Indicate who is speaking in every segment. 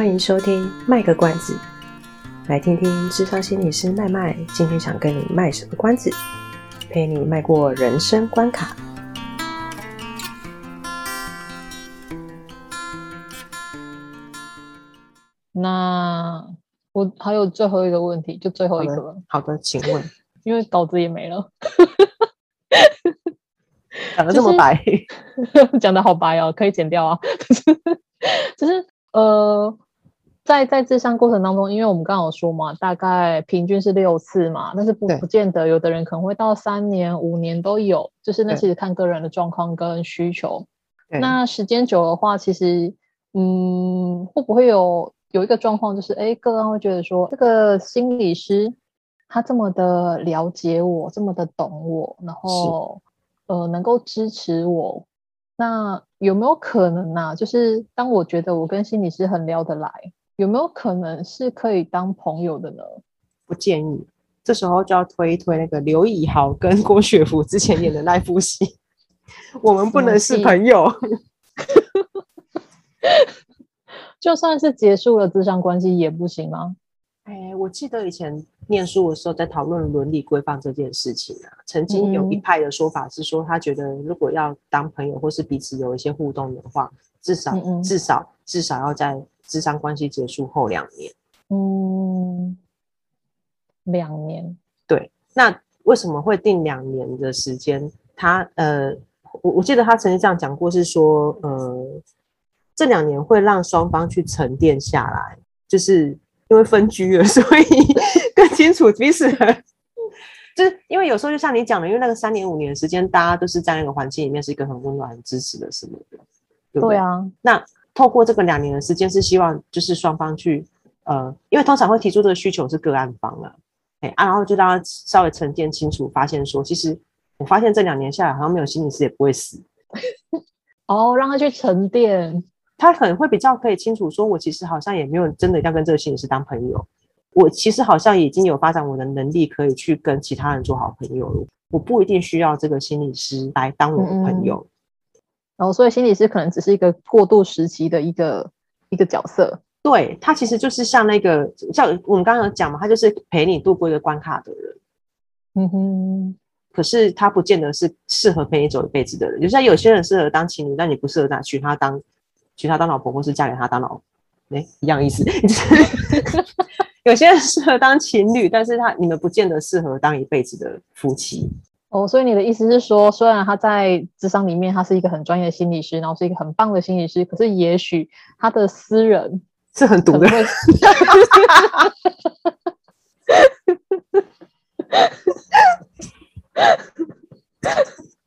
Speaker 1: 欢迎收听卖个关子，来听听智商心理师麦麦今天想跟你卖什么关子，陪你迈过人生关卡。
Speaker 2: 那我还有最后一个问题，就最后一个了。
Speaker 1: 好的，请问，
Speaker 2: 因为稿子也没了，
Speaker 1: 讲得这么白，
Speaker 2: 就是、讲得好白哦，可以剪掉啊，就是呃。在在咨商过程当中，因为我们刚刚有说嘛，大概平均是六次嘛，但是不不见得，有的人可能会到三年、五年都有，就是那其实看个人的状况跟需求。那时间久的话，其实嗯，会不会有有一个状况，就是哎，个案会觉得说，这个心理师他这么的了解我，这么的懂我，然后呃，能够支持我，那有没有可能呢、啊？就是当我觉得我跟心理师很聊得来。有没有可能是可以当朋友的呢？
Speaker 1: 不建议，这时候就要推一推那个刘以豪跟郭雪芙之前演的那部戏。我们不能是朋友，
Speaker 2: 就算是结束了智商关系也不行吗？
Speaker 1: 哎，我记得以前念书的时候在讨论伦理规范这件事情啊，曾经有一派的说法是说，他觉得如果要当朋友或是彼此有一些互动的话，至少嗯嗯至少至少要在。咨商关系结束后两年，
Speaker 2: 嗯，两年，
Speaker 1: 对。那为什么会定两年的时间？他呃，我我记得他曾经这样讲过，是说呃，这两年会让双方去沉淀下来，就是因为分居了，所以更清楚彼此。就是因为有时候就像你讲的，因为那个三年五年的时间，大家都是在那个环境里面是一个很温暖、很支持的什么的，对不对？
Speaker 2: 对啊，
Speaker 1: 那。透过这个两年的时间，是希望就是双方去，呃，因为通常会提出这个需求是个案方了，哎啊，然后就让他稍微沉淀清楚，发现说，其实我发现这两年下来，好像没有心理师也不会死。
Speaker 2: 哦，让他去沉淀，
Speaker 1: 他可能会比较可以清楚说，我其实好像也没有真的要跟这个心理师当朋友，我其实好像已经有发展我的能力，可以去跟其他人做好朋友了，我不一定需要这个心理师来当我的朋友。嗯
Speaker 2: 然后，所以心理师可能只是一个过渡时期的一个一个角色。
Speaker 1: 对，他其实就是像那个，像我们刚刚有讲嘛，他就是陪你度过一个关卡的人。
Speaker 2: 嗯哼。
Speaker 1: 可是他不见得是适合陪你走一辈子的人。就像有些人适合当情侣，但你不适合他娶他当娶他当老婆，或是嫁给他当老，哎，一样意思。有些人适合当情侣，但是他你们不见得适合当一辈子的夫妻。
Speaker 2: 哦，所以你的意思是说，虽然他在智商里面他是一个很专业的心理师，然后是一个很棒的心理师，可是也许他的私人
Speaker 1: 是很毒的，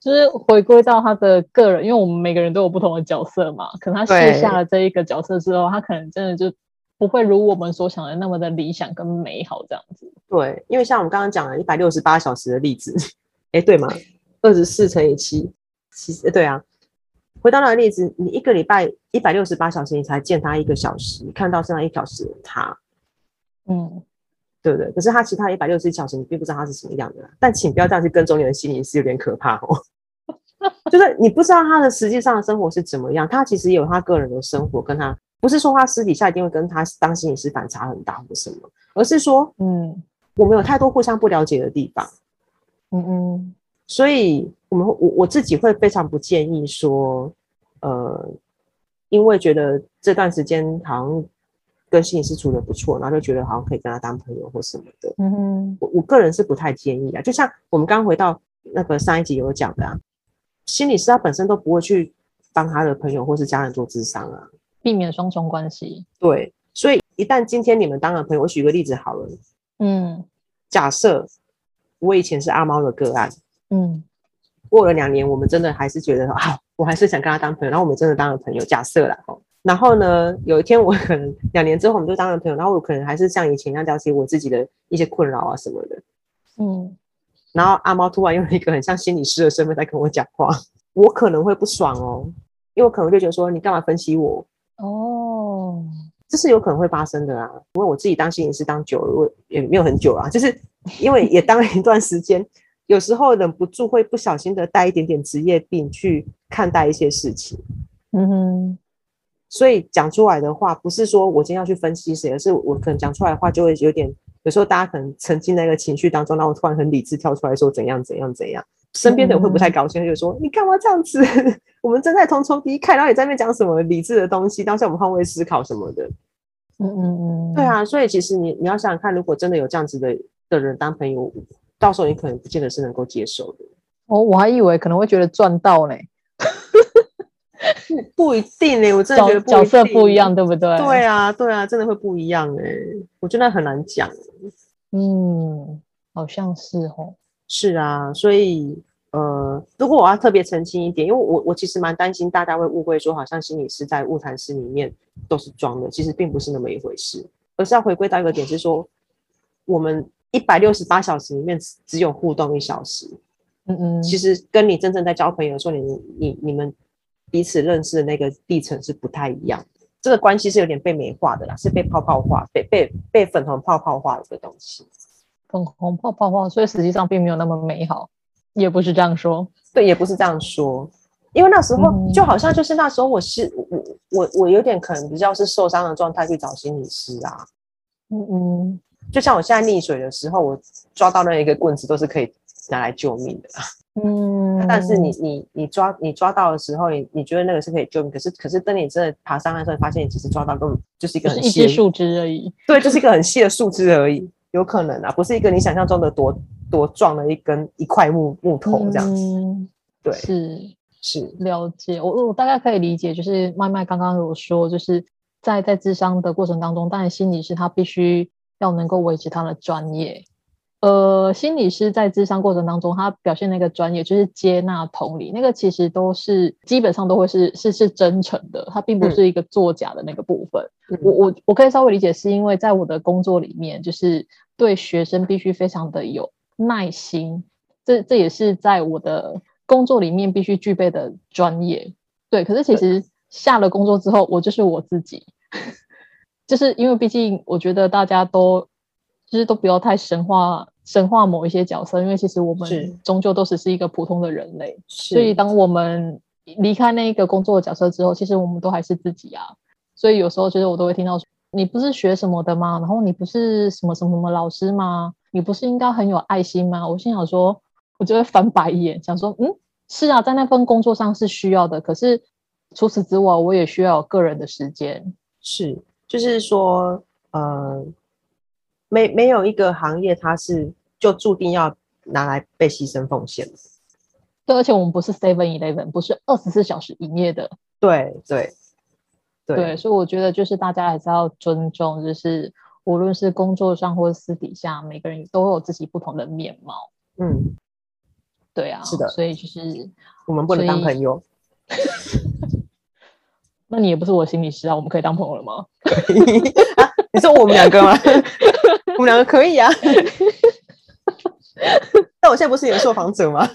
Speaker 2: 就是回归到他的个人，因为我们每个人都有不同的角色嘛，可能他卸下了这一个角色之后，他可能真的就不会如我们所想的那么的理想跟美好这样子。
Speaker 1: 对，因为像我们刚刚讲了一百六十八小时的例子。哎，对吗？二十四乘以七，其实对啊。回到那个例子，你一个礼拜一百六十八小时，你才见他一个小时，你看到剩下一小时的他，
Speaker 2: 嗯，
Speaker 1: 对不对？可是他其他一百六十一小时，你并不知道他是什么样的。但请不要这样去跟踪你的心理是，有点可怕哦。就是你不知道他的实际上的生活是怎么样，他其实有他个人的生活，跟他不是说他私底下一定会跟他当心理师反差很大或什么，而是说，嗯，我们有太多互相不了解的地方。
Speaker 2: 嗯嗯，
Speaker 1: 所以我们我我自己会非常不建议说，呃，因为觉得这段时间好像跟心理师处得不错，然后就觉得好像可以跟他当朋友或什么的。
Speaker 2: 嗯哼，
Speaker 1: 我我个人是不太建议啊。就像我们刚刚回到那个上一集有讲的啊，心理师他本身都不会去帮他的朋友或是家人做智商啊，
Speaker 2: 避免双重关系。
Speaker 1: 对，所以一旦今天你们当了朋友，我举个例子好了，
Speaker 2: 嗯，
Speaker 1: 假设。我以前是阿猫的个案，
Speaker 2: 嗯，
Speaker 1: 过了两年，我们真的还是觉得啊，我还是想跟他当朋友，然后我们真的当了朋友。假设啦，然后呢，有一天我可能两年之后我们就当了朋友，然后我可能还是像以前一样聊起我自己的一些困扰啊什么的，
Speaker 2: 嗯，
Speaker 1: 然后阿猫突然用一个很像心理师的身份在跟我讲话，我可能会不爽哦，因为我可能就觉得说你干嘛分析我？
Speaker 2: 哦。
Speaker 1: 这是有可能会发生的啊，因为我自己当心理师当久了，我也没有很久啊，就是因为也当了一段时间，有时候忍不住会不小心的带一点点职业病去看待一些事情。
Speaker 2: 嗯哼，
Speaker 1: 所以讲出来的话，不是说我今天要去分析谁，而是我可能讲出来的话就会有点，有时候大家可能沉浸在一个情绪当中，然后突然很理智跳出来说怎样怎样怎样，身边的人会不太高兴，就说你干嘛这样子？我们正在同仇敌忾，然后你在那边讲什么理智的东西，当下我们换位思考什么的。
Speaker 2: 嗯嗯嗯，
Speaker 1: 对啊，所以其实你你要想想看，如果真的有这样子的的人当朋友，到时候你可能不见得是能够接受的。
Speaker 2: 哦，我还以为可能会觉得赚到呢，
Speaker 1: 不 不一定呢，我真的觉得
Speaker 2: 角色不一样，对不对？
Speaker 1: 对啊，对啊，真的会不一样哎，我觉得很难讲。
Speaker 2: 嗯，好像是哦。
Speaker 1: 是啊，所以。呃，如果我要特别澄清一点，因为我我其实蛮担心大家会误会说，好像心理师在物谈室里面都是装的，其实并不是那么一回事，而是要回归到一个点，是说我们一百六十八小时里面只有互动一小时，嗯嗯，其实跟你真正在交朋友的时候，你你你们彼此认识的那个历程是不太一样。的，这个关系是有点被美化的啦，是被泡泡化、被被被粉红泡泡化的一个东西，
Speaker 2: 粉红泡泡化，所以实际上并没有那么美好。也不是这样说，
Speaker 1: 对，也不是这样说，因为那时候就好像就是那时候我是、嗯、我我我有点可能比较是受伤的状态去找心理师啊，嗯嗯，就像我现在溺水的时候，我抓到那一个棍子都是可以拿来救命的，嗯，但是你。你你抓你抓到的时候，你你觉得那个是可以救命，可是可是等你真的爬上岸的时候，发现你只是抓到根本就是一个很细的
Speaker 2: 树枝而已，
Speaker 1: 对，就是一个很细的树枝而已，有可能啊，不是一个你想象中的多。多壮的一根一块木木头这样子，嗯、对，
Speaker 2: 是
Speaker 1: 是
Speaker 2: 了解，我我大概可以理解，就是麦麦刚刚有说，就是在在智商的过程当中，当然心理师他必须要能够维持他的专业，呃，心理师在智商过程当中，他表现那个专业就是接纳同理，那个其实都是基本上都会是是是真诚的，他并不是一个作假的那个部分。嗯、我我我可以稍微理解，是因为在我的工作里面，就是对学生必须非常的有。耐心，这这也是在我的工作里面必须具备的专业。对，可是其实下了工作之后，我就是我自己，就是因为毕竟我觉得大家都就是都不要太神化神化某一些角色，因为其实我们终究都只是一个普通的人类。所以当我们离开那一个工作的角色之后，其实我们都还是自己啊。所以有时候其实我都会听到说，你不是学什么的吗？然后你不是什么什么什么老师吗？你不是应该很有爱心吗？我心想说，我就会翻白眼，想说，嗯，是啊，在那份工作上是需要的，可是除此之外，我也需要有个人的时间。
Speaker 1: 是，就是说，呃，没没有一个行业，它是就注定要拿来被牺牲奉献的。
Speaker 2: 对，而且我们不是 Seven Eleven，不是二十四小时营业的。
Speaker 1: 对对
Speaker 2: 对，对，所以我觉得就是大家还是要尊重，就是。无论是工作上或者私底下，每个人都有自己不同的面貌。嗯，对啊，
Speaker 1: 是的，
Speaker 2: 所以就是
Speaker 1: 我们不能当朋友。
Speaker 2: 那你也不是我心理师啊，我们可以当朋友了吗？
Speaker 1: 可以 啊，你说我们两个吗？我们两个可以啊。但我现在不是你的受访者吗？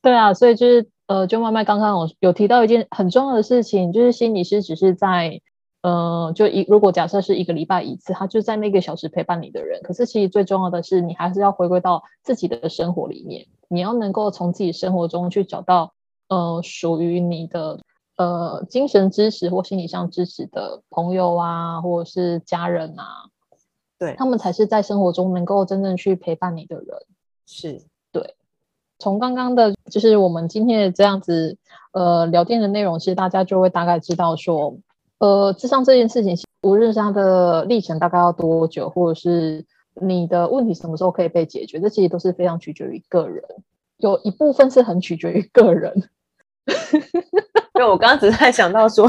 Speaker 2: 对啊，所以就是。呃，就麦麦刚刚我有提到一件很重要的事情，就是心理师只是在，呃，就一如果假设是一个礼拜一次，他就在那个小时陪伴你的人。可是其实最重要的是，你还是要回归到自己的生活里面，你要能够从自己生活中去找到，呃，属于你的呃精神支持或心理上支持的朋友啊，或者是家人啊，
Speaker 1: 对，
Speaker 2: 他们才是在生活中能够真正去陪伴你的人。
Speaker 1: 是
Speaker 2: 对。从刚刚的，就是我们今天的这样子，呃，聊天的内容，其实大家就会大概知道说，呃，智商这件事情，无论是它的历程大概要多久，或者是你的问题什么时候可以被解决，这其实都是非常取决于个人，有一部分是很取决于个人。
Speaker 1: 因为我刚刚只是在想到说，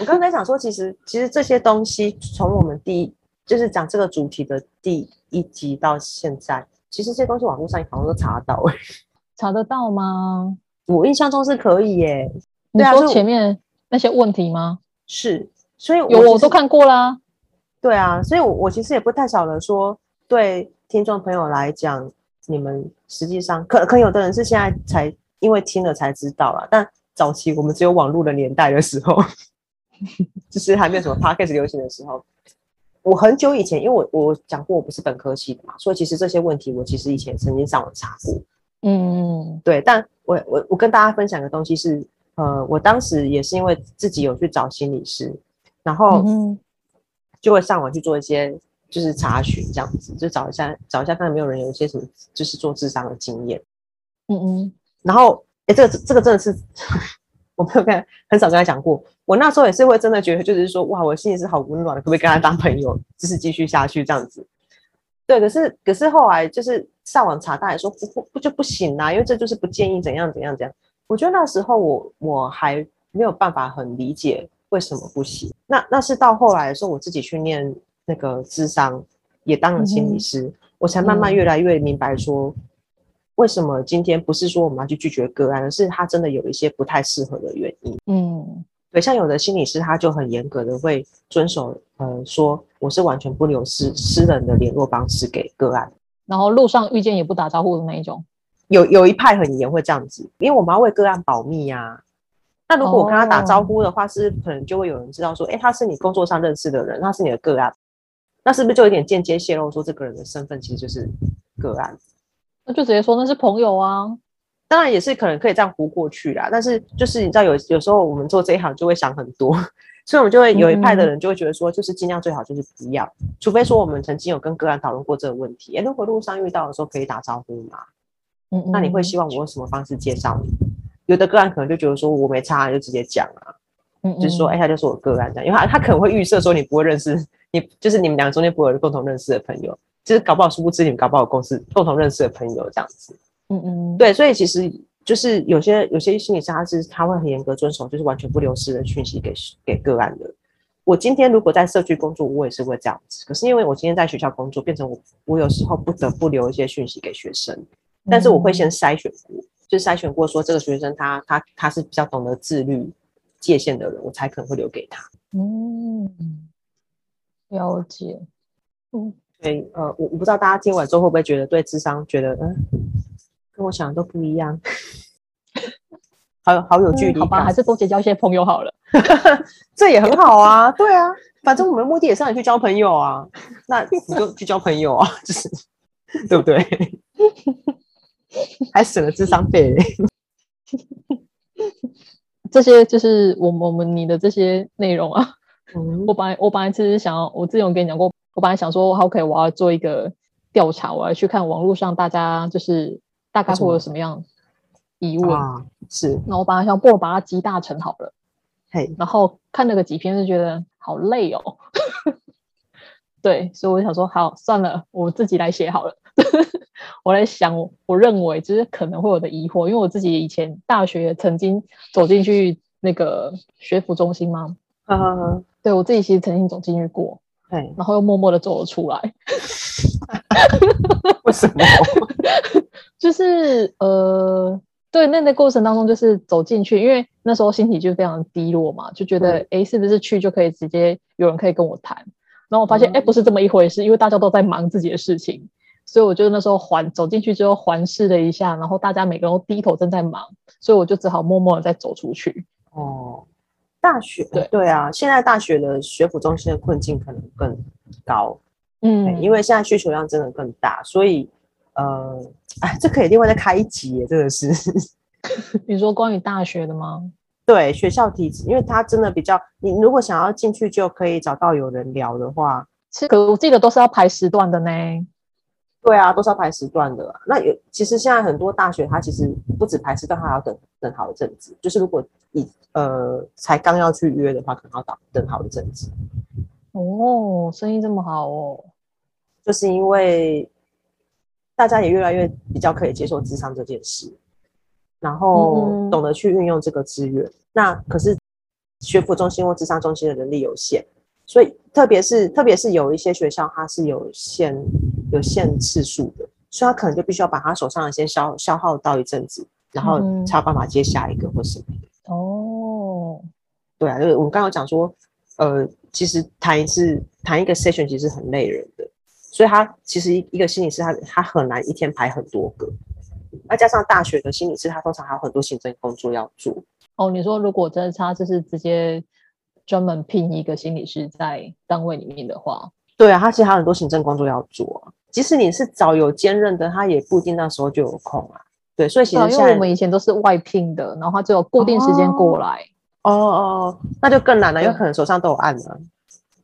Speaker 1: 我刚才想说，其实其实这些东西从我们第一就是讲这个主题的第一集到现在。其实这些东西网络上好像都查得到，欸，
Speaker 2: 查得到吗？
Speaker 1: 我印象中是可以耶。
Speaker 2: 你说前面那些问题吗？
Speaker 1: 是，所以我
Speaker 2: 有我都看过啦。
Speaker 1: 对啊，所以我我其实也不太晓得说，对听众朋友来讲，你们实际上可可有的人是现在才因为听了才知道啦。但早期我们只有网络的年代的时候，就是还没有什么 Podcast 流行的时候。我很久以前，因为我我讲过我不是本科系的嘛，所以其实这些问题我其实以前曾经上网查过。嗯，对，但我我我跟大家分享的东西是，呃，我当时也是因为自己有去找心理师，然后就会上网去做一些就是查询这样子，就找一下找一下看有没有人有一些什么就是做智商的经验。
Speaker 2: 嗯嗯，
Speaker 1: 然后哎，这个这个真的是 我没有跟很少跟他讲过。我那时候也是会真的觉得，就是说哇，我心里是好温暖的，可不可以跟他当朋友，就是继续下去这样子。对，可是可是后来就是上网查，大家说不不不就不行啦，因为这就是不建议怎样怎样怎样。我觉得那时候我我还没有办法很理解为什么不行。那那是到后来的时候，我自己去念那个智商，也当了心理师，嗯、我才慢慢越来越明白说，为什么今天不是说我们要去拒绝个案，而是他真的有一些不太适合的原因。嗯。对，像有的心理师，他就很严格的会遵守，呃，说我是完全不留私私人的联络方式给个案，
Speaker 2: 然后路上遇见也不打招呼的那一种。
Speaker 1: 有有一派很严会这样子，因为我们要为个案保密呀、啊。那如果我跟他打招呼的话，是可能就会有人知道说，哎，他是你工作上认识的人，他是你的个案，那是不是就有点间接泄露说这个人的身份其实就是个案？
Speaker 2: 那就直接说那是朋友啊。
Speaker 1: 当然也是可能可以这样糊过去啦，但是就是你知道有有时候我们做这一行就会想很多，所以我们就会有一派的人就会觉得说，就是尽量最好就是不要，嗯、除非说我们曾经有跟个案讨论过这个问题，哎，如果路上遇到的时候可以打招呼嘛，嗯，嗯，那你会希望我用什么方式介绍你？有的个案可能就觉得说我没差，就直接讲啊，嗯，嗯，就是说哎，他就是我个案这样，因为他他可能会预设说你不会认识你，就是你们两个中间不会有共同认识的朋友，就是搞不好殊不知你们搞不好有共识共同认识的朋友这样子。嗯嗯，对，所以其实就是有些有些心理师他是他会很严格遵守，就是完全不流失的讯息给给个案的。我今天如果在社区工作，我也是会这样子。可是因为我今天在学校工作，变成我我有时候不得不留一些讯息给学生，但是我会先筛选过，嗯、就筛选过说这个学生他他他是比较懂得自律界限的人，我才可能会留给他。
Speaker 2: 嗯，了解。
Speaker 1: 嗯，对，呃，我我不知道大家听完之后会不会觉得对智商觉得嗯。跟我想的都不一样，好有好有距离、嗯。
Speaker 2: 好吧，还是多结交一些朋友好了，
Speaker 1: 这也很好啊。对啊，反正我们目的也是让你去交朋友啊，那你就去交朋友啊，就是对不对？还省了智商费。
Speaker 2: 这些就是我们我们你的这些内容啊。嗯、我本来我本来其实想要，我之前有跟你讲过，我本来想说，OK，我要做一个调查，我要去看网络上大家就是。大概会有什么样疑问？啊、是，那我本来想，不如把它集大成好了。嘿，然后看了个几篇，就觉得好累哦。对，所以我就想说，好，算了，我自己来写好了。我来想，我认为就是可能会有的疑惑，因为我自己以前大学曾经走进去那个学府中心嘛。嗯嗯嗯。对，我自己其实曾经走进去过。对，然后又默默的走了出来。
Speaker 1: 为什么？
Speaker 2: 就是呃，对，那那过程当中就是走进去，因为那时候心情就非常低落嘛，就觉得哎，是不是去就可以直接有人可以跟我谈？然后我发现哎，不是这么一回事，因为大家都在忙自己的事情，所以我就那时候环走进去之后环视了一下，然后大家每个人都低头正在忙，所以我就只好默默的再走出去。
Speaker 1: 哦，大学对对啊，现在大学的学府中心的困境可能更高，嗯，因为现在需求量真的更大，所以。呃，哎，这可以另外再开一集耶，真的是。
Speaker 2: 你说关于大学的吗？
Speaker 1: 对，学校体制，因为它真的比较，你如果想要进去就可以找到有人聊的
Speaker 2: 话，是可我记得都是要排时段的呢。
Speaker 1: 对啊，都是要排时段的。那有，其实现在很多大学它其实不止排时段，还要等等好一阵子。就是如果你呃才刚要去约的话，可能要等等好一阵子。
Speaker 2: 哦，生意这么好哦，
Speaker 1: 就是因为。大家也越来越比较可以接受智商这件事，然后懂得去运用这个资源。嗯、那可是学府中心或智商中心的人力有限，所以特别是特别是有一些学校它是有限有限次数的，所以他可能就必须要把他手上的先消消耗到一阵子，然后才有办法接下一个或什么的。
Speaker 2: 哦，
Speaker 1: 对啊，就是我们刚刚讲说，呃，其实谈一次谈一个 session 其实很累人的。所以他其实一一个心理师他，他他很难一天排很多个，那加上大学的心理师，他通常还有很多行政工作要做。
Speaker 2: 哦，你说如果真的他就是直接专门聘一个心理师在单位里面的话，
Speaker 1: 对啊，他其实还有很多行政工作要做。即使你是找有兼任的，他也不一定那时候就有空啊。对，所以其实
Speaker 2: 因为我们以前都是外聘的，然后他只有固定时间过来。
Speaker 1: 哦哦哦，那就更难了，因为可能手上都有案了。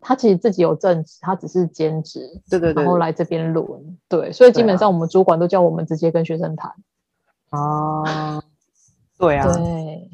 Speaker 2: 他其实自己有正职，他只是兼职。
Speaker 1: 对对对。
Speaker 2: 然后来这边轮，对，所以基本上我们主管都叫我们直接跟学生谈。
Speaker 1: 哦，对啊。
Speaker 2: 对，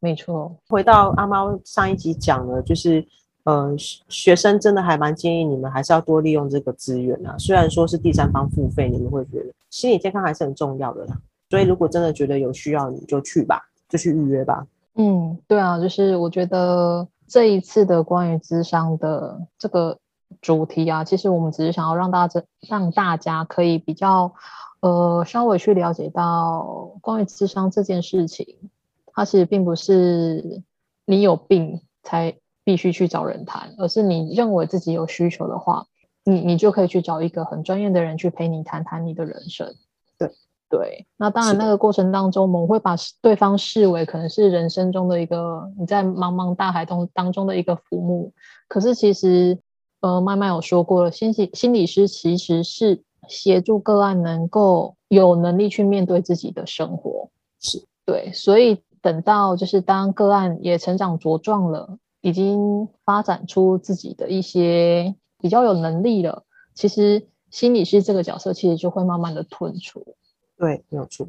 Speaker 2: 没错。
Speaker 1: 回到阿猫上一集讲的，就是。嗯，学生真的还蛮建议你们还是要多利用这个资源啊。虽然说是第三方付费，你们会觉得心理健康还是很重要的啦。所以如果真的觉得有需要，你就去吧，就去预约吧。
Speaker 2: 嗯，对啊，就是我觉得这一次的关于智商的这个主题啊，其实我们只是想要让大家让大家可以比较呃稍微去了解到关于智商这件事情，它其实并不是你有病才。必须去找人谈，而是你认为自己有需求的话，你你就可以去找一个很专业的人去陪你谈谈你的人生。
Speaker 1: 对
Speaker 2: 对，那当然那个过程当中，我们会把对方视为可能是人生中的一个你在茫茫大海中当中的一个浮木。可是其实，呃，麦麦有说过了，心理心理师其实是协助个案能够有能力去面对自己的生活。
Speaker 1: 是
Speaker 2: 对，所以等到就是当个案也成长茁壮了。已经发展出自己的一些比较有能力了，其实心理师这个角色其实就会慢慢的退出。
Speaker 1: 对，没有错。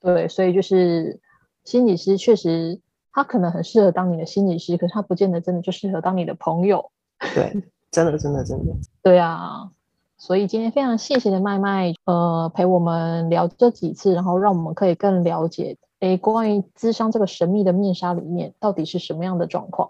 Speaker 2: 对，所以就是心理师确实他可能很适合当你的心理师，可是他不见得真的就适合当你的朋友。
Speaker 1: 对，真的，真的，真的。
Speaker 2: 对啊，所以今天非常谢谢的麦麦，呃，陪我们聊这几次，然后让我们可以更了解，诶，关于智商这个神秘的面纱里面到底是什么样的状况。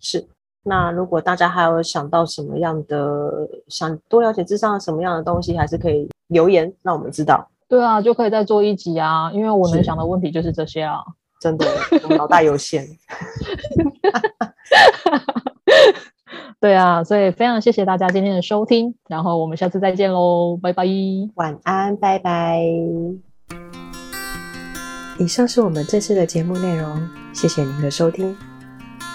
Speaker 1: 是，那如果大家还有想到什么样的，想多了解智商什么样的东西，还是可以留言让我们知道。
Speaker 2: 对啊，就可以再做一集啊，因为我能想的问题就是这些啊。
Speaker 1: 真的，我脑袋有限。
Speaker 2: 对啊，所以非常谢谢大家今天的收听，然后我们下次再见喽，拜拜，
Speaker 1: 晚安，拜拜。以上是我们这次的节目内容，谢谢您的收听。